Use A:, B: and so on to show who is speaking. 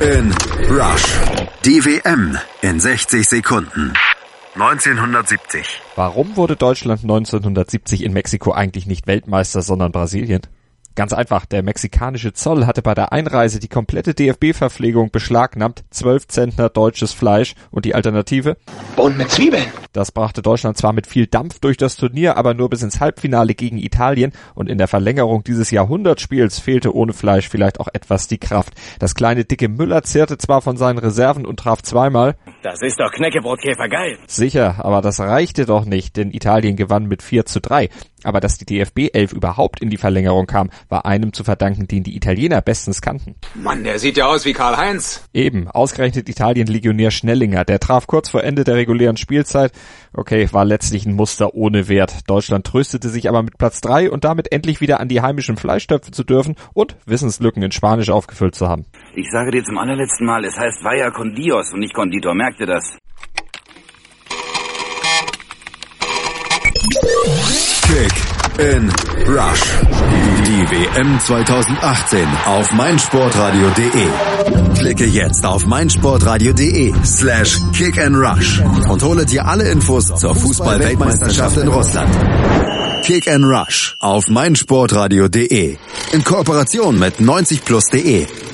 A: in Rush. Die WM in 60 Sekunden. 1970.
B: Warum wurde Deutschland 1970 in Mexiko eigentlich nicht Weltmeister, sondern Brasilien? Ganz einfach, der mexikanische Zoll hatte bei der Einreise die komplette DFB-Verpflegung beschlagnahmt, 12 Zentner deutsches Fleisch und die Alternative?
C: Bohnen mit Zwiebeln.
B: Das brachte Deutschland zwar mit viel Dampf durch das Turnier, aber nur bis ins Halbfinale gegen Italien und in der Verlängerung dieses Jahrhundertspiels fehlte ohne Fleisch vielleicht auch etwas die Kraft. Das kleine dicke Müller zehrte zwar von seinen Reserven und traf zweimal.
D: Das ist doch Knäckebrotkäfer geil.
B: Sicher, aber das reichte doch nicht, denn Italien gewann mit 4 zu 3. Aber dass die DFB 11 überhaupt in die Verlängerung kam, war einem zu verdanken, den die Italiener bestens kannten.
C: Mann, der sieht ja aus wie Karl-Heinz.
B: Eben, ausgerechnet Italien-Legionär Schnellinger. Der traf kurz vor Ende der regulären Spielzeit. Okay, war letztlich ein Muster ohne Wert. Deutschland tröstete sich aber mit Platz 3 und damit endlich wieder an die heimischen Fleischtöpfe zu dürfen und Wissenslücken in Spanisch aufgefüllt zu haben.
E: Ich sage dir zum allerletzten Mal, es heißt Vaya con Dios und nicht Konditor. Merkt ihr das?
A: Kick in Rush. Die WM 2018 auf meinsportradio.de. Klicke jetzt auf meinsportradio.de slash kick and rush und hole dir alle Infos zur Fußball-Weltmeisterschaft in Russland. Kick and Rush auf meinsportradio.de in Kooperation mit 90plus.de